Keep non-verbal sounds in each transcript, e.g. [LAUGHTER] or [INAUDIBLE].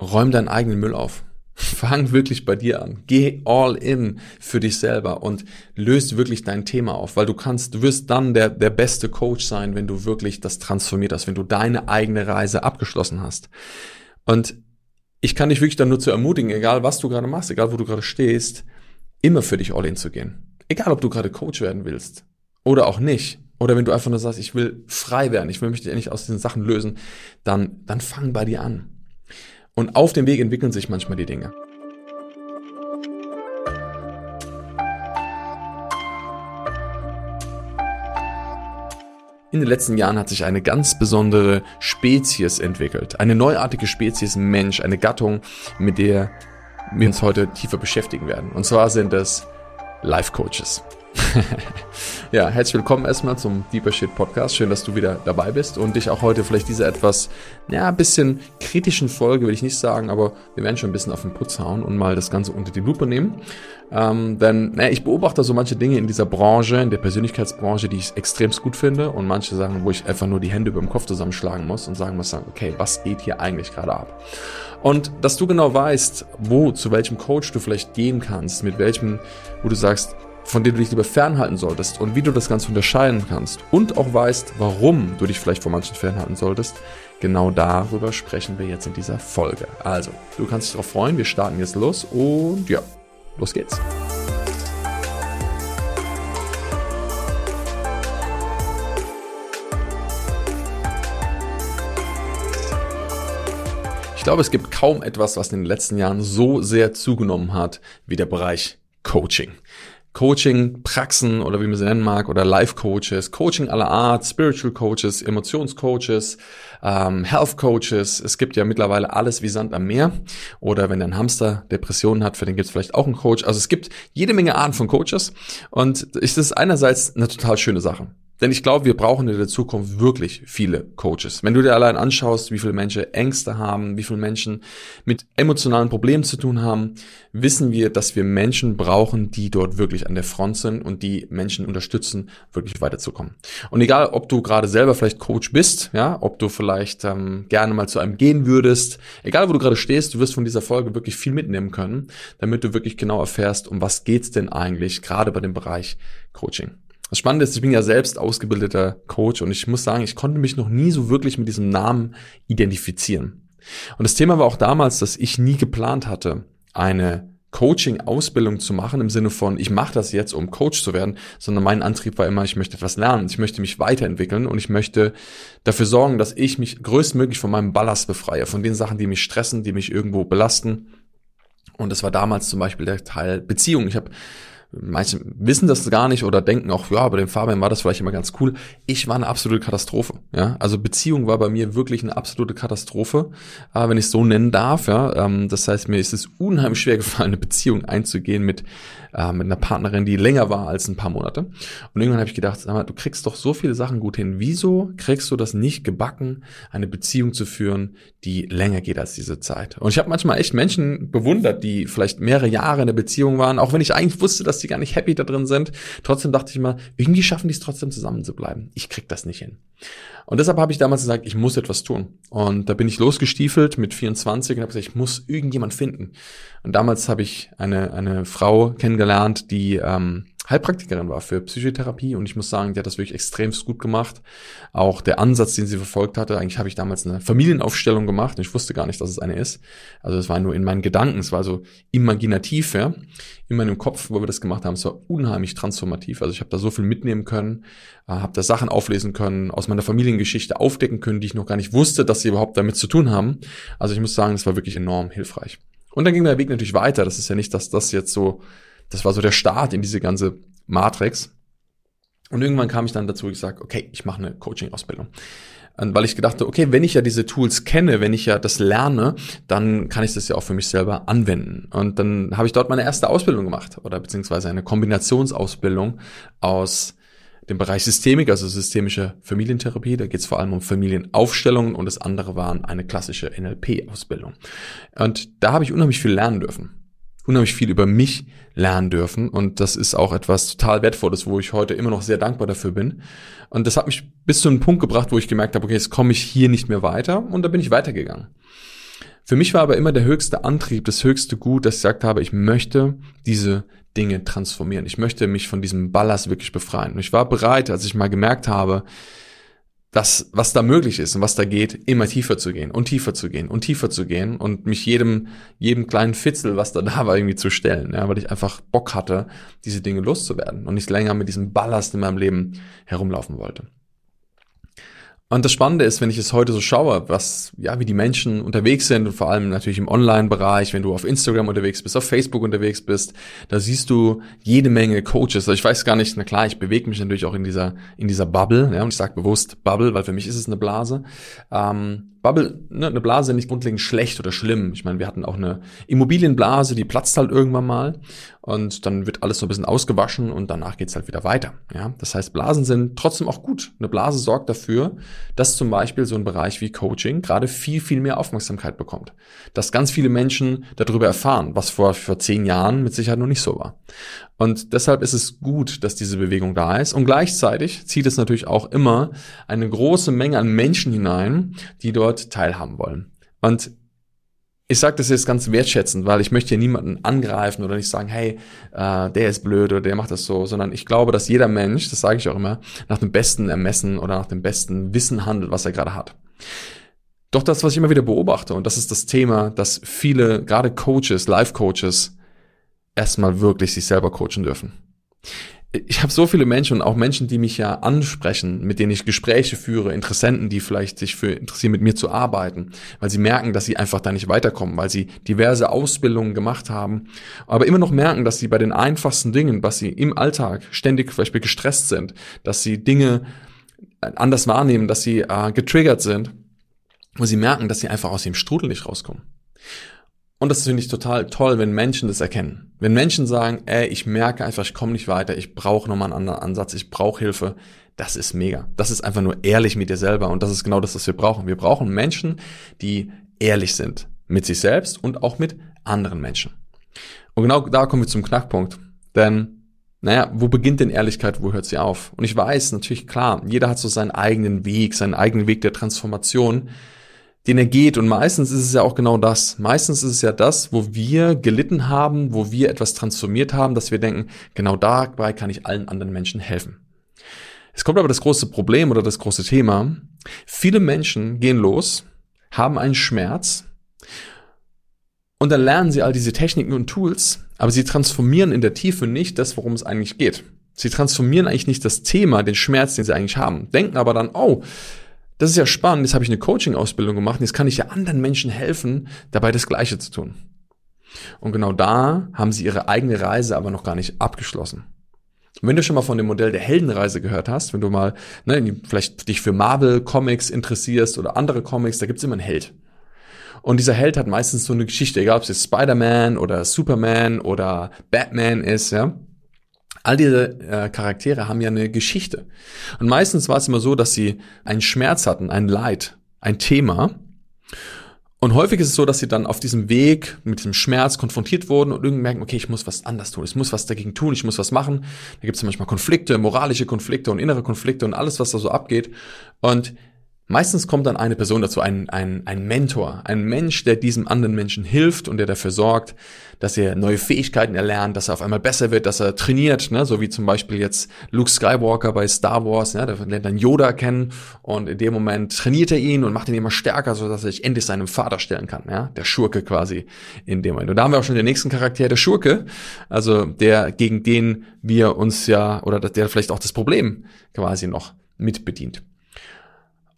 räum deinen eigenen Müll auf. [LAUGHS] Fang wirklich bei dir an. Geh all in für dich selber und löst wirklich dein Thema auf, weil du kannst, du wirst dann der, der beste Coach sein, wenn du wirklich das transformiert hast, wenn du deine eigene Reise abgeschlossen hast. Und ich kann dich wirklich dann nur zu ermutigen, egal was du gerade machst, egal wo du gerade stehst, immer für dich all in zu gehen. Egal, ob du gerade Coach werden willst oder auch nicht. Oder wenn du einfach nur sagst, ich will frei werden, ich will mich endlich aus diesen Sachen lösen, dann, dann fang bei dir an. Und auf dem Weg entwickeln sich manchmal die Dinge. In den letzten Jahren hat sich eine ganz besondere Spezies entwickelt. Eine neuartige Spezies Mensch, eine Gattung, mit der wir uns heute tiefer beschäftigen werden. Und zwar sind es Life Coaches. [LAUGHS] ja, herzlich willkommen erstmal zum Deeper Shit Podcast. Schön, dass du wieder dabei bist und dich auch heute vielleicht diese etwas, ja, ein bisschen kritischen Folge, will ich nicht sagen, aber wir werden schon ein bisschen auf den Putz hauen und mal das Ganze unter die Lupe nehmen. Ähm, denn, naja, ich beobachte so manche Dinge in dieser Branche, in der Persönlichkeitsbranche, die ich extremst gut finde und manche Sachen, wo ich einfach nur die Hände über dem Kopf zusammenschlagen muss und sagen muss, okay, was geht hier eigentlich gerade ab? Und dass du genau weißt, wo, zu welchem Coach du vielleicht gehen kannst, mit welchem, wo du sagst, von dem du dich lieber fernhalten solltest und wie du das Ganze unterscheiden kannst und auch weißt, warum du dich vielleicht von manchen fernhalten solltest, genau darüber sprechen wir jetzt in dieser Folge. Also, du kannst dich darauf freuen, wir starten jetzt los und ja, los geht's. Ich glaube, es gibt kaum etwas, was in den letzten Jahren so sehr zugenommen hat wie der Bereich Coaching. Coaching-Praxen oder wie man sie nennen mag oder Life-Coaches, Coaching aller Art, Spiritual Coaches, Emotionscoaches, ähm, Health Coaches. Es gibt ja mittlerweile alles wie Sand am Meer. Oder wenn ein Hamster Depressionen hat, für den gibt es vielleicht auch einen Coach. Also es gibt jede Menge Arten von Coaches und es ist einerseits eine total schöne Sache. Denn ich glaube, wir brauchen in der Zukunft wirklich viele Coaches. Wenn du dir allein anschaust, wie viele Menschen Ängste haben, wie viele Menschen mit emotionalen Problemen zu tun haben, wissen wir, dass wir Menschen brauchen, die dort wirklich an der Front sind und die Menschen unterstützen, wirklich weiterzukommen. Und egal, ob du gerade selber vielleicht Coach bist, ja, ob du vielleicht ähm, gerne mal zu einem gehen würdest, egal wo du gerade stehst, du wirst von dieser Folge wirklich viel mitnehmen können, damit du wirklich genau erfährst, um was geht's denn eigentlich, gerade bei dem Bereich Coaching. Das Spannende ist, ich bin ja selbst ausgebildeter Coach und ich muss sagen, ich konnte mich noch nie so wirklich mit diesem Namen identifizieren. Und das Thema war auch damals, dass ich nie geplant hatte, eine Coaching-Ausbildung zu machen im Sinne von, ich mache das jetzt, um Coach zu werden, sondern mein Antrieb war immer, ich möchte etwas lernen, ich möchte mich weiterentwickeln und ich möchte dafür sorgen, dass ich mich größtmöglich von meinem Ballast befreie, von den Sachen, die mich stressen, die mich irgendwo belasten. Und das war damals zum Beispiel der Teil Beziehung. Ich habe Manche wissen das gar nicht oder denken auch, ja, bei dem Fabian war das vielleicht immer ganz cool. Ich war eine absolute Katastrophe. Ja, also Beziehung war bei mir wirklich eine absolute Katastrophe, äh, wenn ich es so nennen darf. Ja, ähm, das heißt, mir ist es unheimlich schwer gefallen, eine Beziehung einzugehen mit äh, mit einer Partnerin, die länger war als ein paar Monate. Und irgendwann habe ich gedacht, sag mal, du kriegst doch so viele Sachen gut hin. Wieso kriegst du das nicht gebacken, eine Beziehung zu führen, die länger geht als diese Zeit? Und ich habe manchmal echt Menschen bewundert, die vielleicht mehrere Jahre in der Beziehung waren, auch wenn ich eigentlich wusste, dass die gar nicht happy da drin sind. Trotzdem dachte ich immer, irgendwie schaffen die es trotzdem zusammen zu bleiben. Ich krieg das nicht hin. Und deshalb habe ich damals gesagt, ich muss etwas tun. Und da bin ich losgestiefelt mit 24 und habe gesagt, ich muss irgendjemand finden. Und damals habe ich eine, eine Frau kennengelernt, die ähm, Heilpraktikerin war für Psychotherapie und ich muss sagen, die hat das wirklich extremst gut gemacht. Auch der Ansatz, den sie verfolgt hatte, eigentlich habe ich damals eine Familienaufstellung gemacht und ich wusste gar nicht, dass es eine ist. Also es war nur in meinen Gedanken, es war so imaginativ, ja, in meinem Kopf, wo wir das gemacht haben. Es war unheimlich transformativ. Also ich habe da so viel mitnehmen können, äh, habe da Sachen auflesen können, aus meiner Familiengeschichte aufdecken können, die ich noch gar nicht wusste, dass sie überhaupt damit zu tun haben. Also ich muss sagen, es war wirklich enorm hilfreich. Und dann ging der Weg natürlich weiter. Das ist ja nicht, dass das jetzt so das war so der Start in diese ganze Matrix. Und irgendwann kam ich dann dazu, ich sage, okay, ich mache eine Coaching-Ausbildung. Weil ich gedachte, okay, wenn ich ja diese Tools kenne, wenn ich ja das lerne, dann kann ich das ja auch für mich selber anwenden. Und dann habe ich dort meine erste Ausbildung gemacht oder beziehungsweise eine Kombinationsausbildung aus dem Bereich Systemik, also systemische Familientherapie. Da geht es vor allem um Familienaufstellungen und das andere waren eine klassische NLP-Ausbildung. Und da habe ich unheimlich viel lernen dürfen unheimlich viel über mich lernen dürfen. Und das ist auch etwas total Wertvolles, wo ich heute immer noch sehr dankbar dafür bin. Und das hat mich bis zu einem Punkt gebracht, wo ich gemerkt habe, okay, jetzt komme ich hier nicht mehr weiter. Und da bin ich weitergegangen. Für mich war aber immer der höchste Antrieb, das höchste Gut, dass ich gesagt habe, ich möchte diese Dinge transformieren. Ich möchte mich von diesem Ballast wirklich befreien. Und ich war bereit, als ich mal gemerkt habe, dass was da möglich ist und was da geht, immer tiefer zu gehen und tiefer zu gehen und tiefer zu gehen und mich jedem jedem kleinen Fitzel, was da [LAUGHS] da war, irgendwie zu stellen, ja, weil ich einfach Bock hatte, diese Dinge loszuwerden und nicht länger mit diesem Ballast in meinem Leben herumlaufen wollte. Und das Spannende ist, wenn ich es heute so schaue, was, ja, wie die Menschen unterwegs sind und vor allem natürlich im Online-Bereich, wenn du auf Instagram unterwegs bist, auf Facebook unterwegs bist, da siehst du jede Menge Coaches. Also ich weiß gar nicht, na klar, ich bewege mich natürlich auch in dieser, in dieser Bubble, ja, und ich sage bewusst Bubble, weil für mich ist es eine Blase. Ähm, Bubble, ne, eine Blase nicht grundlegend schlecht oder schlimm. Ich meine, wir hatten auch eine Immobilienblase, die platzt halt irgendwann mal und dann wird alles so ein bisschen ausgewaschen und danach geht's halt wieder weiter. Ja, das heißt, Blasen sind trotzdem auch gut. Eine Blase sorgt dafür, dass zum Beispiel so ein Bereich wie Coaching gerade viel, viel mehr Aufmerksamkeit bekommt. Dass ganz viele Menschen darüber erfahren, was vor, vor zehn Jahren mit Sicherheit noch nicht so war. Und deshalb ist es gut, dass diese Bewegung da ist. Und gleichzeitig zieht es natürlich auch immer eine große Menge an Menschen hinein, die dort teilhaben wollen. Und ich sage das jetzt ganz wertschätzend, weil ich möchte hier niemanden angreifen oder nicht sagen, hey, äh, der ist blöd oder der macht das so, sondern ich glaube, dass jeder Mensch, das sage ich auch immer, nach dem besten Ermessen oder nach dem besten Wissen handelt, was er gerade hat. Doch das, was ich immer wieder beobachte, und das ist das Thema, dass viele, gerade Coaches, Life-Coaches, erstmal wirklich sich selber coachen dürfen. Ich habe so viele Menschen und auch Menschen, die mich ja ansprechen, mit denen ich Gespräche führe, Interessenten, die vielleicht sich für interessieren, mit mir zu arbeiten, weil sie merken, dass sie einfach da nicht weiterkommen, weil sie diverse Ausbildungen gemacht haben, aber immer noch merken, dass sie bei den einfachsten Dingen, was sie im Alltag ständig zum Beispiel gestresst sind, dass sie Dinge anders wahrnehmen, dass sie äh, getriggert sind, wo sie merken, dass sie einfach aus dem Strudel nicht rauskommen. Und das finde ich total toll, wenn Menschen das erkennen. Wenn Menschen sagen, ey, ich merke einfach, ich komme nicht weiter, ich brauche nochmal einen anderen Ansatz, ich brauche Hilfe. Das ist mega. Das ist einfach nur ehrlich mit dir selber. Und das ist genau das, was wir brauchen. Wir brauchen Menschen, die ehrlich sind. Mit sich selbst und auch mit anderen Menschen. Und genau da kommen wir zum Knackpunkt. Denn, naja, wo beginnt denn Ehrlichkeit, wo hört sie auf? Und ich weiß, natürlich klar, jeder hat so seinen eigenen Weg, seinen eigenen Weg der Transformation den er geht. Und meistens ist es ja auch genau das. Meistens ist es ja das, wo wir gelitten haben, wo wir etwas transformiert haben, dass wir denken, genau dabei kann ich allen anderen Menschen helfen. Es kommt aber das große Problem oder das große Thema. Viele Menschen gehen los, haben einen Schmerz und dann lernen sie all diese Techniken und Tools, aber sie transformieren in der Tiefe nicht das, worum es eigentlich geht. Sie transformieren eigentlich nicht das Thema, den Schmerz, den sie eigentlich haben, denken aber dann, oh, das ist ja spannend, jetzt habe ich eine Coaching-Ausbildung gemacht, jetzt kann ich ja anderen Menschen helfen, dabei das Gleiche zu tun. Und genau da haben sie ihre eigene Reise aber noch gar nicht abgeschlossen. Und wenn du schon mal von dem Modell der Heldenreise gehört hast, wenn du mal ne, vielleicht dich für Marvel Comics interessierst oder andere Comics, da gibt's immer einen Held. Und dieser Held hat meistens so eine Geschichte, egal ob es jetzt Spider-Man oder Superman oder Batman ist, ja. All diese äh, Charaktere haben ja eine Geschichte. Und meistens war es immer so, dass sie einen Schmerz hatten, ein Leid, ein Thema. Und häufig ist es so, dass sie dann auf diesem Weg mit diesem Schmerz konfrontiert wurden und irgendwie merken, okay, ich muss was anders tun, ich muss was dagegen tun, ich muss was machen. Da gibt es manchmal Konflikte, moralische Konflikte und innere Konflikte und alles, was da so abgeht. Und Meistens kommt dann eine Person dazu, ein, ein, ein Mentor, ein Mensch, der diesem anderen Menschen hilft und der dafür sorgt, dass er neue Fähigkeiten erlernt, dass er auf einmal besser wird, dass er trainiert, ne? so wie zum Beispiel jetzt Luke Skywalker bei Star Wars, ne? der lernt dann Yoda kennen und in dem Moment trainiert er ihn und macht ihn immer stärker, so dass er sich endlich seinem Vater stellen kann, ja, der Schurke quasi in dem Moment. Und da haben wir auch schon den nächsten Charakter, der Schurke, also der gegen den wir uns ja oder der vielleicht auch das Problem quasi noch mitbedient.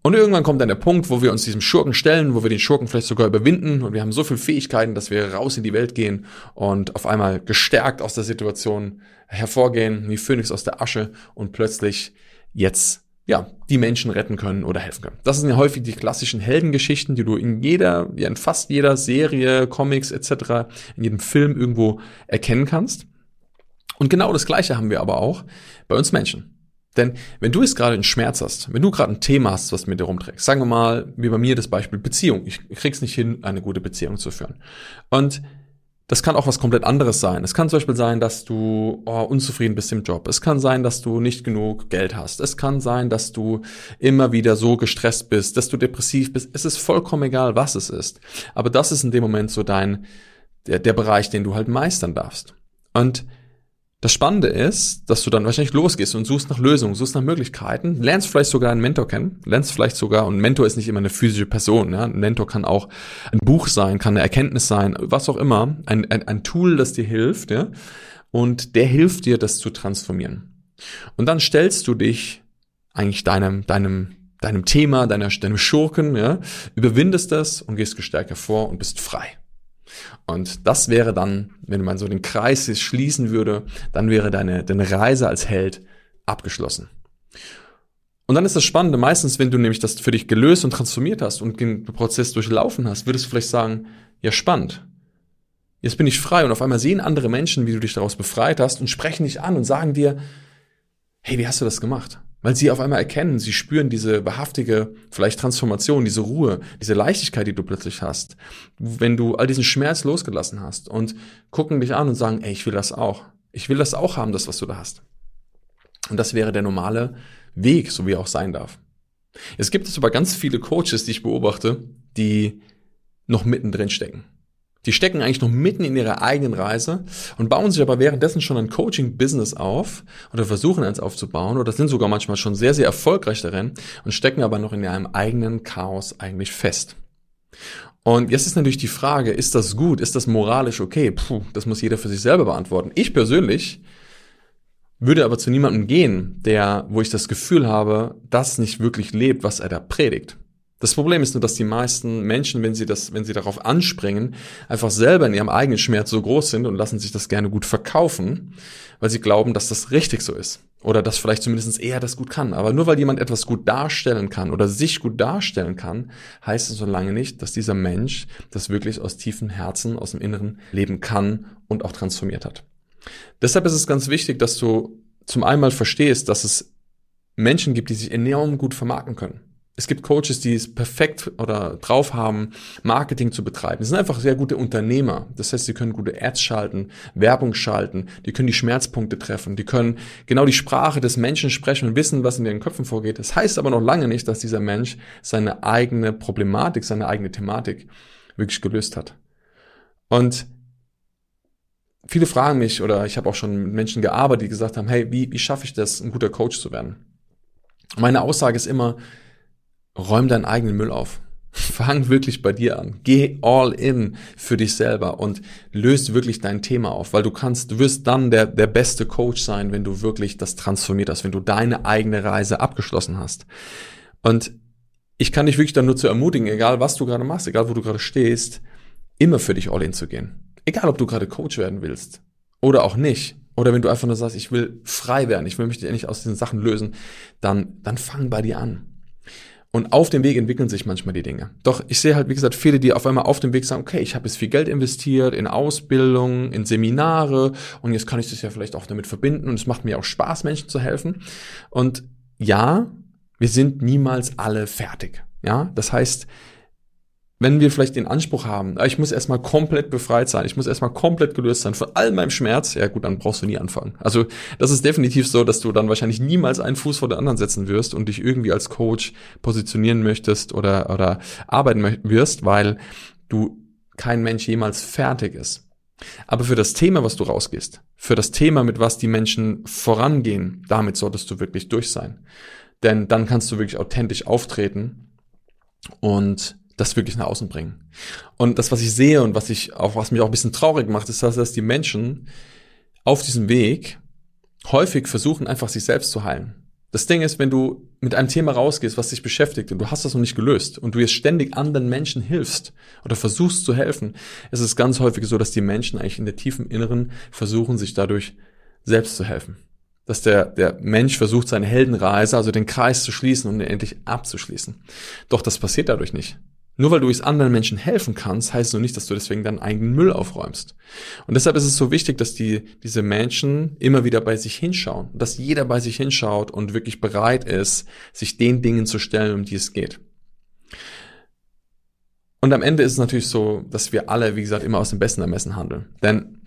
Und irgendwann kommt dann der Punkt, wo wir uns diesem Schurken stellen, wo wir den Schurken vielleicht sogar überwinden und wir haben so viele Fähigkeiten, dass wir raus in die Welt gehen und auf einmal gestärkt aus der Situation hervorgehen, wie Phönix aus der Asche und plötzlich jetzt ja, die Menschen retten können oder helfen können. Das sind ja häufig die klassischen Heldengeschichten, die du in jeder, ja in fast jeder Serie, Comics etc., in jedem Film irgendwo erkennen kannst. Und genau das Gleiche haben wir aber auch bei uns Menschen. Denn wenn du jetzt gerade einen Schmerz hast, wenn du gerade ein Thema hast, was mit dir rumträgst, sagen wir mal, wie bei mir das Beispiel Beziehung. Ich krieg's nicht hin, eine gute Beziehung zu führen. Und das kann auch was komplett anderes sein. Es kann zum Beispiel sein, dass du oh, unzufrieden bist im Job. Es kann sein, dass du nicht genug Geld hast. Es kann sein, dass du immer wieder so gestresst bist, dass du depressiv bist. Es ist vollkommen egal, was es ist. Aber das ist in dem Moment so dein, der, der Bereich, den du halt meistern darfst. Und das Spannende ist, dass du dann wahrscheinlich losgehst und suchst nach Lösungen, suchst nach Möglichkeiten, lernst vielleicht sogar einen Mentor kennen, lernst vielleicht sogar, und Mentor ist nicht immer eine physische Person, ja? ein Mentor kann auch ein Buch sein, kann eine Erkenntnis sein, was auch immer, ein, ein, ein Tool, das dir hilft, ja, und der hilft dir, das zu transformieren. Und dann stellst du dich eigentlich deinem, deinem, deinem Thema, deiner, deinem Schurken, ja, überwindest das und gehst gestärkt hervor und bist frei. Und das wäre dann, wenn man so den Kreis schließen würde, dann wäre deine, deine Reise als Held abgeschlossen. Und dann ist das Spannende, meistens, wenn du nämlich das für dich gelöst und transformiert hast und den Prozess durchlaufen hast, würdest du vielleicht sagen, ja spannend. Jetzt bin ich frei und auf einmal sehen andere Menschen, wie du dich daraus befreit hast und sprechen dich an und sagen dir, hey, wie hast du das gemacht? Weil sie auf einmal erkennen, sie spüren diese wahrhaftige, vielleicht Transformation, diese Ruhe, diese Leichtigkeit, die du plötzlich hast, wenn du all diesen Schmerz losgelassen hast und gucken dich an und sagen, ey, ich will das auch. Ich will das auch haben, das, was du da hast. Und das wäre der normale Weg, so wie er auch sein darf. Es gibt es aber ganz viele Coaches, die ich beobachte, die noch mittendrin stecken. Die stecken eigentlich noch mitten in ihrer eigenen Reise und bauen sich aber währenddessen schon ein Coaching-Business auf oder versuchen eins aufzubauen oder sind sogar manchmal schon sehr, sehr erfolgreich darin und stecken aber noch in ihrem eigenen Chaos eigentlich fest. Und jetzt ist natürlich die Frage, ist das gut? Ist das moralisch okay? Puh, das muss jeder für sich selber beantworten. Ich persönlich würde aber zu niemandem gehen, der, wo ich das Gefühl habe, das nicht wirklich lebt, was er da predigt. Das Problem ist nur, dass die meisten Menschen, wenn sie das, wenn sie darauf anspringen, einfach selber in ihrem eigenen Schmerz so groß sind und lassen sich das gerne gut verkaufen, weil sie glauben, dass das richtig so ist. Oder dass vielleicht zumindest er das gut kann. Aber nur weil jemand etwas gut darstellen kann oder sich gut darstellen kann, heißt es so lange nicht, dass dieser Mensch das wirklich aus tiefem Herzen, aus dem Inneren leben kann und auch transformiert hat. Deshalb ist es ganz wichtig, dass du zum einen verstehst, dass es Menschen gibt, die sich enorm gut vermarkten können es gibt Coaches, die es perfekt oder drauf haben, Marketing zu betreiben. Sie sind einfach sehr gute Unternehmer. Das heißt, sie können gute Ads schalten, Werbung schalten, die können die Schmerzpunkte treffen, die können genau die Sprache des Menschen sprechen und wissen, was in ihren Köpfen vorgeht. Das heißt aber noch lange nicht, dass dieser Mensch seine eigene Problematik, seine eigene Thematik wirklich gelöst hat. Und viele fragen mich, oder ich habe auch schon mit Menschen gearbeitet, die gesagt haben, hey, wie, wie schaffe ich das, ein guter Coach zu werden? Meine Aussage ist immer, räum deinen eigenen Müll auf. [LAUGHS] Fang wirklich bei dir an. Geh all in für dich selber und löst wirklich dein Thema auf, weil du kannst, du wirst dann der, der beste Coach sein, wenn du wirklich das transformiert hast, wenn du deine eigene Reise abgeschlossen hast. Und ich kann dich wirklich dann nur zu ermutigen, egal was du gerade machst, egal wo du gerade stehst, immer für dich all in zu gehen. Egal, ob du gerade Coach werden willst oder auch nicht. Oder wenn du einfach nur sagst, ich will frei werden, ich will mich endlich aus diesen Sachen lösen, dann, dann fang bei dir an. Und auf dem Weg entwickeln sich manchmal die Dinge. Doch ich sehe halt, wie gesagt, viele, die auf einmal auf dem Weg sagen, okay, ich habe jetzt viel Geld investiert in Ausbildung, in Seminare und jetzt kann ich das ja vielleicht auch damit verbinden und es macht mir auch Spaß, Menschen zu helfen. Und ja, wir sind niemals alle fertig. Ja, das heißt, wenn wir vielleicht den Anspruch haben, ah, ich muss erstmal komplett befreit sein, ich muss erstmal komplett gelöst sein von all meinem Schmerz, ja gut, dann brauchst du nie anfangen. Also das ist definitiv so, dass du dann wahrscheinlich niemals einen Fuß vor der anderen setzen wirst und dich irgendwie als Coach positionieren möchtest oder, oder arbeiten wirst, weil du kein Mensch jemals fertig ist. Aber für das Thema, was du rausgehst, für das Thema, mit was die Menschen vorangehen, damit solltest du wirklich durch sein. Denn dann kannst du wirklich authentisch auftreten und das wirklich nach außen bringen. Und das, was ich sehe und was ich auch, was mich auch ein bisschen traurig macht, ist, dass die Menschen auf diesem Weg häufig versuchen, einfach sich selbst zu heilen. Das Ding ist, wenn du mit einem Thema rausgehst, was dich beschäftigt und du hast das noch nicht gelöst und du jetzt ständig anderen Menschen hilfst oder versuchst zu helfen, ist es ganz häufig so, dass die Menschen eigentlich in der tiefen Inneren versuchen, sich dadurch selbst zu helfen. Dass der, der Mensch versucht, seine Heldenreise, also den Kreis zu schließen und ihn endlich abzuschließen. Doch das passiert dadurch nicht. Nur weil du es anderen Menschen helfen kannst, heißt nur nicht, dass du deswegen deinen eigenen Müll aufräumst. Und deshalb ist es so wichtig, dass die, diese Menschen immer wieder bei sich hinschauen, dass jeder bei sich hinschaut und wirklich bereit ist, sich den Dingen zu stellen, um die es geht. Und am Ende ist es natürlich so, dass wir alle, wie gesagt, immer aus dem besten Ermessen handeln. Denn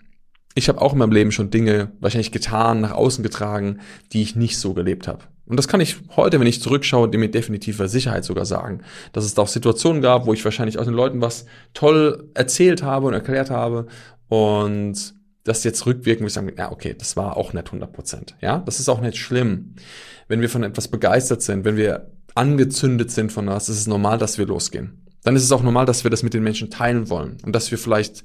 ich habe auch in meinem Leben schon Dinge wahrscheinlich getan, nach außen getragen, die ich nicht so gelebt habe. Und das kann ich heute, wenn ich zurückschaue, dem mit definitiver Sicherheit sogar sagen, dass es da auch Situationen gab, wo ich wahrscheinlich auch den Leuten was toll erzählt habe und erklärt habe und das jetzt rückwirken, wo ich sagen, ja, okay, das war auch nicht 100 Prozent. Ja, das ist auch nicht schlimm. Wenn wir von etwas begeistert sind, wenn wir angezündet sind von was, ist es normal, dass wir losgehen. Dann ist es auch normal, dass wir das mit den Menschen teilen wollen und dass wir vielleicht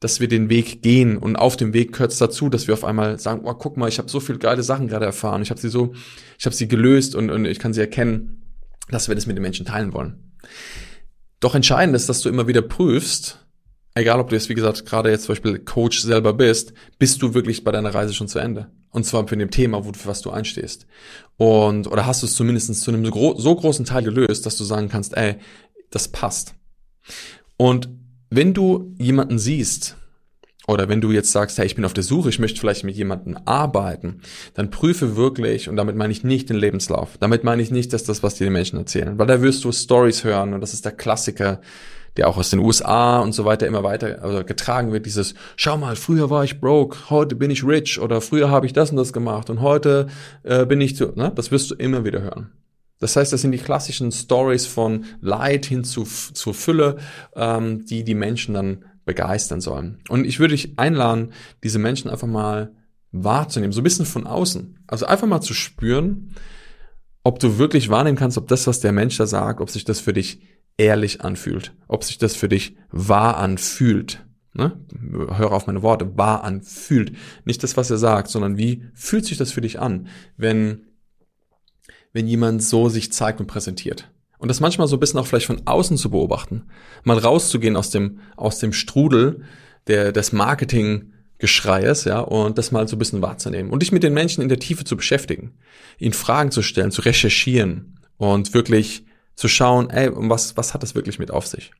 dass wir den Weg gehen und auf dem Weg gehört es dazu, dass wir auf einmal sagen, oh, guck mal, ich habe so viel geile Sachen gerade erfahren, ich habe sie so, ich habe sie gelöst und, und ich kann sie erkennen, dass wir das mit den Menschen teilen wollen. Doch entscheidend ist, dass du immer wieder prüfst, egal ob du jetzt, wie gesagt, gerade jetzt zum Beispiel Coach selber bist, bist du wirklich bei deiner Reise schon zu Ende. Und zwar für dem Thema, wo, für was du einstehst. Und, oder hast du es zumindest zu einem so, so großen Teil gelöst, dass du sagen kannst, ey, das passt. Und wenn du jemanden siehst, oder wenn du jetzt sagst, hey, ich bin auf der Suche, ich möchte vielleicht mit jemandem arbeiten, dann prüfe wirklich, und damit meine ich nicht den Lebenslauf, damit meine ich nicht, dass das, was dir die Menschen erzählen, weil da wirst du Stories hören und das ist der Klassiker, der auch aus den USA und so weiter immer weiter also getragen wird, dieses, schau mal, früher war ich broke, heute bin ich rich oder früher habe ich das und das gemacht und heute äh, bin ich zu, ne? das wirst du immer wieder hören. Das heißt, das sind die klassischen Stories von Leid hin zu, zur Fülle, ähm, die die Menschen dann begeistern sollen. Und ich würde dich einladen, diese Menschen einfach mal wahrzunehmen, so ein bisschen von außen. Also einfach mal zu spüren, ob du wirklich wahrnehmen kannst, ob das, was der Mensch da sagt, ob sich das für dich ehrlich anfühlt, ob sich das für dich wahr anfühlt. Ne? Höre auf meine Worte, wahr anfühlt. Nicht das, was er sagt, sondern wie fühlt sich das für dich an, wenn wenn jemand so sich zeigt und präsentiert. Und das manchmal so ein bisschen auch vielleicht von außen zu beobachten. Mal rauszugehen aus dem, aus dem Strudel der, des Marketing-Geschreies, ja, und das mal so ein bisschen wahrzunehmen. Und dich mit den Menschen in der Tiefe zu beschäftigen. Ihnen Fragen zu stellen, zu recherchieren und wirklich zu schauen, ey, was, was hat das wirklich mit auf sich?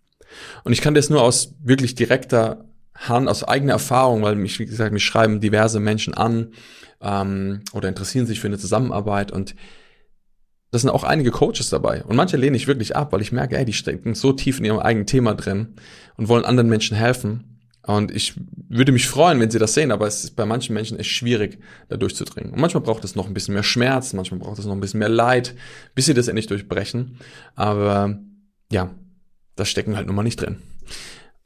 Und ich kann das nur aus wirklich direkter Hand, aus eigener Erfahrung, weil mich, wie gesagt, mich schreiben diverse Menschen an ähm, oder interessieren sich für eine Zusammenarbeit und das sind auch einige Coaches dabei. Und manche lehne ich wirklich ab, weil ich merke, ey, die stecken so tief in ihrem eigenen Thema drin und wollen anderen Menschen helfen. Und ich würde mich freuen, wenn sie das sehen, aber es ist bei manchen Menschen echt schwierig, da durchzudringen. Und manchmal braucht es noch ein bisschen mehr Schmerz, manchmal braucht es noch ein bisschen mehr Leid, bis sie das endlich durchbrechen. Aber ja, da stecken halt nun mal nicht drin.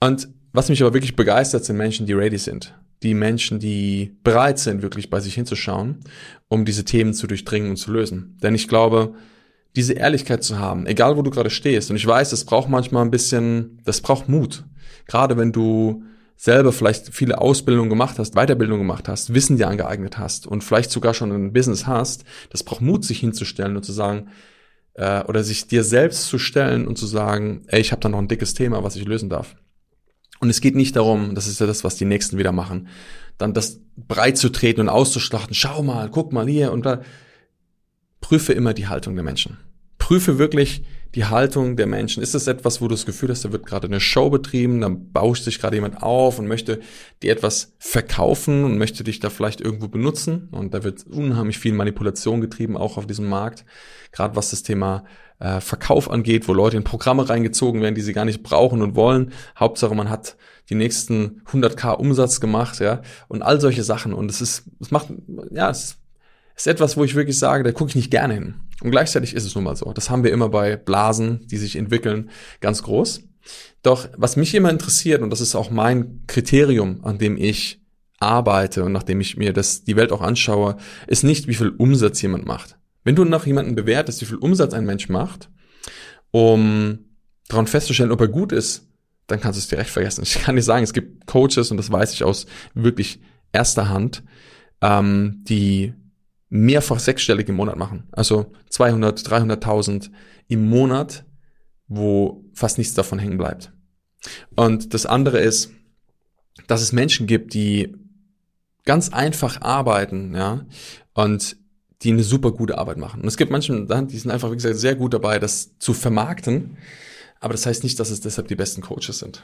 Und was mich aber wirklich begeistert, sind Menschen, die ready sind die Menschen, die bereit sind, wirklich bei sich hinzuschauen, um diese Themen zu durchdringen und zu lösen. Denn ich glaube, diese Ehrlichkeit zu haben, egal wo du gerade stehst, und ich weiß, es braucht manchmal ein bisschen, das braucht Mut. Gerade wenn du selber vielleicht viele Ausbildungen gemacht hast, Weiterbildung gemacht hast, Wissen dir angeeignet hast und vielleicht sogar schon ein Business hast, das braucht Mut, sich hinzustellen und zu sagen, äh, oder sich dir selbst zu stellen und zu sagen, ey, ich habe da noch ein dickes Thema, was ich lösen darf. Und es geht nicht darum, das ist ja das, was die Nächsten wieder machen, dann das breit zu treten und auszuschlachten. Schau mal, guck mal hier und da. Prüfe immer die Haltung der Menschen. Prüfe wirklich die Haltung der Menschen. Ist es etwas, wo du das Gefühl hast, da wird gerade eine Show betrieben, dann bauscht sich gerade jemand auf und möchte dir etwas verkaufen und möchte dich da vielleicht irgendwo benutzen. Und da wird unheimlich viel Manipulation getrieben, auch auf diesem Markt. Gerade was das Thema äh, Verkauf angeht, wo Leute in Programme reingezogen werden, die sie gar nicht brauchen und wollen. Hauptsache, man hat die nächsten 100k Umsatz gemacht, ja, und all solche Sachen. Und es ist, es macht, ja, es ist etwas, wo ich wirklich sage, da gucke ich nicht gerne hin. Und gleichzeitig ist es nun mal so. Das haben wir immer bei Blasen, die sich entwickeln, ganz groß. Doch was mich immer interessiert, und das ist auch mein Kriterium, an dem ich arbeite und nachdem ich mir das, die Welt auch anschaue, ist nicht, wie viel Umsatz jemand macht. Wenn du nach jemanden bewertest, wie viel Umsatz ein Mensch macht, um daran festzustellen, ob er gut ist, dann kannst du es direkt vergessen. Ich kann dir sagen, es gibt Coaches, und das weiß ich aus wirklich erster Hand, ähm, die mehrfach sechsstellig im Monat machen. Also 200, 300.000 im Monat, wo fast nichts davon hängen bleibt. Und das andere ist, dass es Menschen gibt, die ganz einfach arbeiten, ja, und die eine super gute Arbeit machen. Und es gibt Menschen, die sind einfach, wie gesagt, sehr gut dabei, das zu vermarkten. Aber das heißt nicht, dass es deshalb die besten Coaches sind.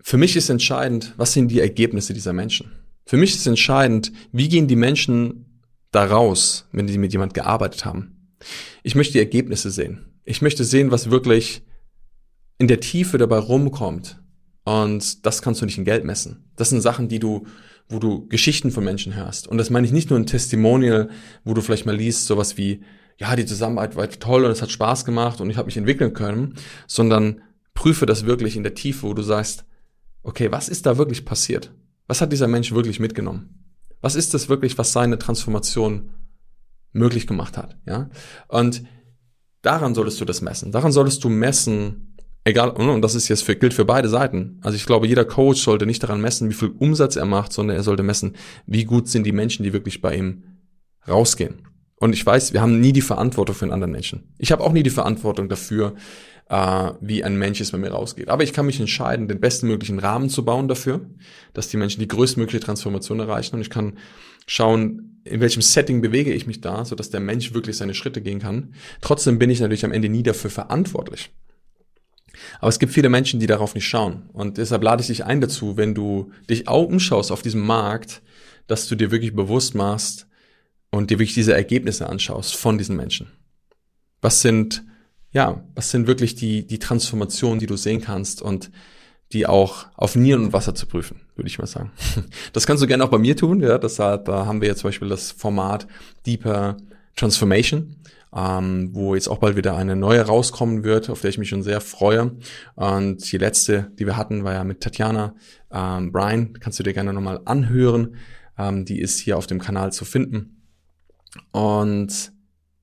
Für mich ist entscheidend, was sind die Ergebnisse dieser Menschen? Für mich ist entscheidend, wie gehen die Menschen da raus, wenn die mit jemand gearbeitet haben. Ich möchte die Ergebnisse sehen. Ich möchte sehen, was wirklich in der Tiefe dabei rumkommt, und das kannst du nicht in Geld messen. Das sind Sachen, die du, wo du Geschichten von Menschen hörst. Und das meine ich nicht nur ein Testimonial, wo du vielleicht mal liest, sowas wie, ja, die Zusammenarbeit war toll und es hat Spaß gemacht und ich habe mich entwickeln können, sondern prüfe das wirklich in der Tiefe, wo du sagst, okay, was ist da wirklich passiert? Was hat dieser Mensch wirklich mitgenommen? Was ist das wirklich, was seine Transformation möglich gemacht hat? Ja? Und daran solltest du das messen. Daran solltest du messen, egal, und das ist jetzt für, gilt für beide Seiten. Also ich glaube, jeder Coach sollte nicht daran messen, wie viel Umsatz er macht, sondern er sollte messen, wie gut sind die Menschen, die wirklich bei ihm rausgehen. Und ich weiß, wir haben nie die Verantwortung für einen anderen Menschen. Ich habe auch nie die Verantwortung dafür, äh, wie ein Mensch es bei mir rausgeht. Aber ich kann mich entscheiden, den bestmöglichen Rahmen zu bauen dafür, dass die Menschen die größtmögliche Transformation erreichen. Und ich kann schauen, in welchem Setting bewege ich mich da, sodass der Mensch wirklich seine Schritte gehen kann. Trotzdem bin ich natürlich am Ende nie dafür verantwortlich. Aber es gibt viele Menschen, die darauf nicht schauen. Und deshalb lade ich dich ein dazu, wenn du dich auch umschaust auf diesem Markt, dass du dir wirklich bewusst machst und dir wirklich diese Ergebnisse anschaust von diesen Menschen. Was sind, ja, was sind wirklich die, die Transformationen, die du sehen kannst und die auch auf Nieren und Wasser zu prüfen, würde ich mal sagen. [LAUGHS] Das kannst du gerne auch bei mir tun, ja, deshalb äh, haben wir jetzt zum Beispiel das Format Deeper Transformation ähm, wo jetzt auch bald wieder eine neue rauskommen wird, auf der ich mich schon sehr freue. Und die letzte, die wir hatten, war ja mit Tatjana ähm, Brian. Kannst du dir gerne nochmal anhören. Ähm, die ist hier auf dem Kanal zu finden. Und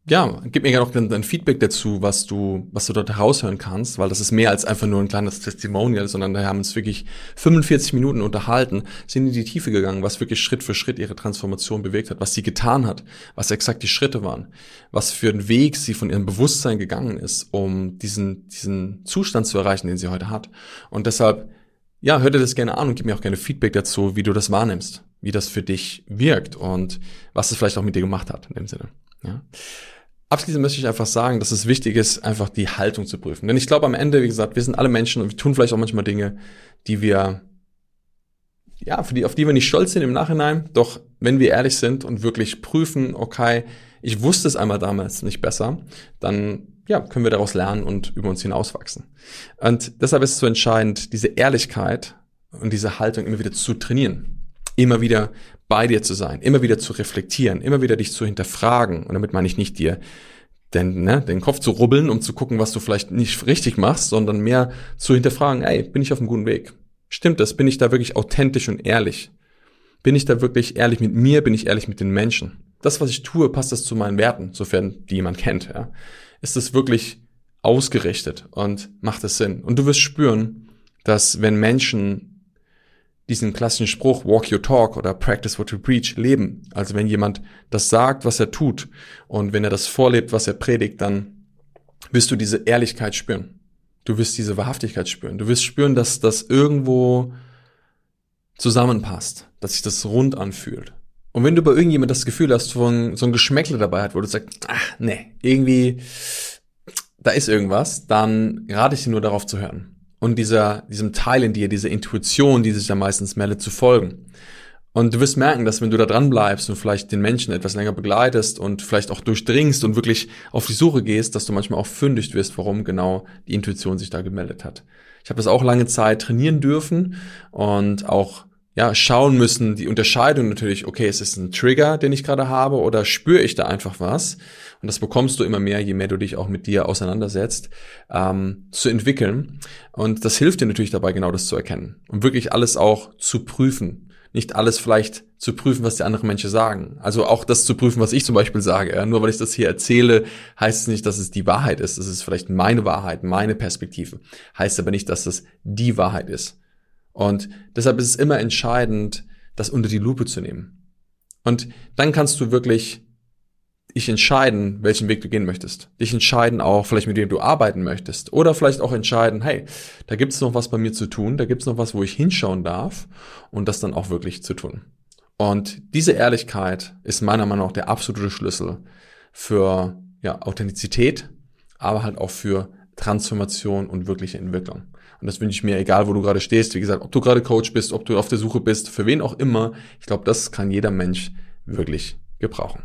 ja, gib mir gerne noch dein, Feedback dazu, was du, was du dort heraushören kannst, weil das ist mehr als einfach nur ein kleines Testimonial, sondern da haben uns wirklich 45 Minuten unterhalten, sind in die Tiefe gegangen, was wirklich Schritt für Schritt ihre Transformation bewegt hat, was sie getan hat, was exakt die Schritte waren, was für ein Weg sie von ihrem Bewusstsein gegangen ist, um diesen, diesen Zustand zu erreichen, den sie heute hat. Und deshalb, ja, hör dir das gerne an und gib mir auch gerne Feedback dazu, wie du das wahrnimmst, wie das für dich wirkt und was es vielleicht auch mit dir gemacht hat, in dem Sinne. Ja. Abschließend möchte ich einfach sagen, dass es wichtig ist, einfach die Haltung zu prüfen. Denn ich glaube am Ende, wie gesagt, wir sind alle Menschen und wir tun vielleicht auch manchmal Dinge, die wir, ja, für die, auf die wir nicht stolz sind im Nachhinein. Doch wenn wir ehrlich sind und wirklich prüfen, okay, ich wusste es einmal damals nicht besser, dann ja, können wir daraus lernen und über uns hinauswachsen. Und deshalb ist es so entscheidend, diese Ehrlichkeit und diese Haltung immer wieder zu trainieren. Immer wieder bei dir zu sein, immer wieder zu reflektieren, immer wieder dich zu hinterfragen. Und damit meine ich nicht dir den, ne, den Kopf zu rubbeln, um zu gucken, was du vielleicht nicht richtig machst, sondern mehr zu hinterfragen, ey, bin ich auf einem guten Weg? Stimmt das? Bin ich da wirklich authentisch und ehrlich? Bin ich da wirklich ehrlich mit mir? Bin ich ehrlich mit den Menschen? Das, was ich tue, passt das zu meinen Werten, sofern die jemand kennt, ja? Ist das wirklich ausgerichtet und macht es Sinn? Und du wirst spüren, dass wenn Menschen diesen klassischen Spruch Walk your talk oder Practice what you preach leben. Also wenn jemand das sagt, was er tut und wenn er das vorlebt, was er predigt, dann wirst du diese Ehrlichkeit spüren. Du wirst diese Wahrhaftigkeit spüren. Du wirst spüren, dass das irgendwo zusammenpasst, dass sich das rund anfühlt. Und wenn du bei irgendjemand das Gefühl hast, von so ein Geschmäckle dabei hat, wo du sagst, ach nee, irgendwie, da ist irgendwas, dann rate ich dir nur darauf zu hören und dieser, diesem Teil in dir, diese Intuition, die sich da meistens meldet, zu folgen. Und du wirst merken, dass wenn du da dran bleibst und vielleicht den Menschen etwas länger begleitest und vielleicht auch durchdringst und wirklich auf die Suche gehst, dass du manchmal auch fündig wirst, warum genau die Intuition sich da gemeldet hat. Ich habe das auch lange Zeit trainieren dürfen und auch ja, schauen müssen, die Unterscheidung natürlich, okay, ist es ein Trigger, den ich gerade habe, oder spüre ich da einfach was? Und das bekommst du immer mehr, je mehr du dich auch mit dir auseinandersetzt, ähm, zu entwickeln. Und das hilft dir natürlich dabei, genau das zu erkennen. Und wirklich alles auch zu prüfen. Nicht alles vielleicht zu prüfen, was die anderen Menschen sagen. Also auch das zu prüfen, was ich zum Beispiel sage. Ja? Nur weil ich das hier erzähle, heißt es nicht, dass es die Wahrheit ist. Es ist vielleicht meine Wahrheit, meine Perspektive. Heißt aber nicht, dass es die Wahrheit ist. Und deshalb ist es immer entscheidend, das unter die Lupe zu nehmen. Und dann kannst du wirklich dich entscheiden, welchen Weg du gehen möchtest. Dich entscheiden auch, vielleicht mit wem du arbeiten möchtest. Oder vielleicht auch entscheiden, hey, da gibt's noch was bei mir zu tun, da gibt's noch was, wo ich hinschauen darf und das dann auch wirklich zu tun. Und diese Ehrlichkeit ist meiner Meinung nach der absolute Schlüssel für ja, Authentizität, aber halt auch für Transformation und wirkliche Entwicklung. Und das wünsche ich mir, egal wo du gerade stehst. Wie gesagt, ob du gerade Coach bist, ob du auf der Suche bist, für wen auch immer. Ich glaube, das kann jeder Mensch wirklich gebrauchen.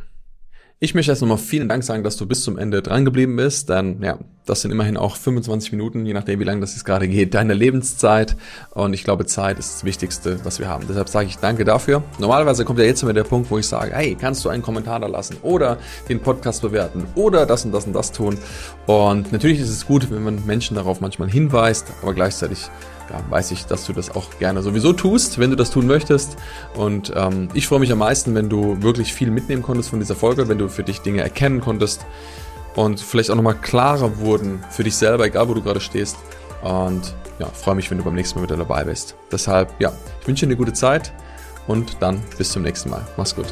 Ich möchte jetzt nochmal vielen Dank sagen, dass du bis zum Ende dran geblieben bist, denn ja, Das sind immerhin auch 25 Minuten, je nachdem, wie lange das jetzt gerade geht, deine Lebenszeit. Und ich glaube, Zeit ist das Wichtigste, was wir haben. Deshalb sage ich danke dafür. Normalerweise kommt ja jetzt immer der Punkt, wo ich sage, hey, kannst du einen Kommentar da lassen oder den Podcast bewerten oder das und das und das tun. Und natürlich ist es gut, wenn man Menschen darauf manchmal hinweist, aber gleichzeitig ja, weiß ich, dass du das auch gerne sowieso tust, wenn du das tun möchtest. Und ähm, ich freue mich am meisten, wenn du wirklich viel mitnehmen konntest von dieser Folge, wenn du für dich Dinge erkennen konntest und vielleicht auch nochmal klarer wurden für dich selber, egal wo du gerade stehst. Und ja, freue mich, wenn du beim nächsten Mal wieder dabei bist. Deshalb, ja, ich wünsche dir eine gute Zeit und dann bis zum nächsten Mal. Mach's gut.